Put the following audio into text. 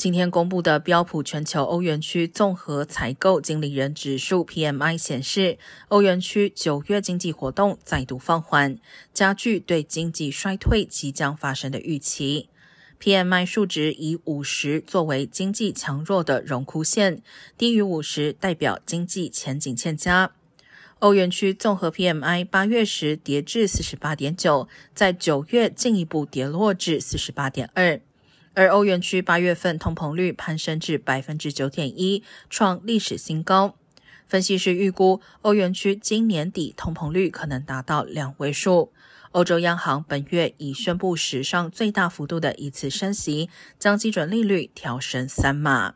今天公布的标普全球欧元区综合采购经理人指数 （PMI） 显示，欧元区九月经济活动再度放缓，加剧对经济衰退即将发生的预期。PMI 数值以五十作为经济强弱的荣枯线，低于五十代表经济前景欠佳。欧元区综合 PMI 八月时跌至四十八点九，在九月进一步跌落至四十八点二。而欧元区八月份通膨率攀升至百分之九点一，创历史新高。分析师预估，欧元区今年底通膨率可能达到两位数。欧洲央行本月已宣布史上最大幅度的一次升息，将基准利率调升三码。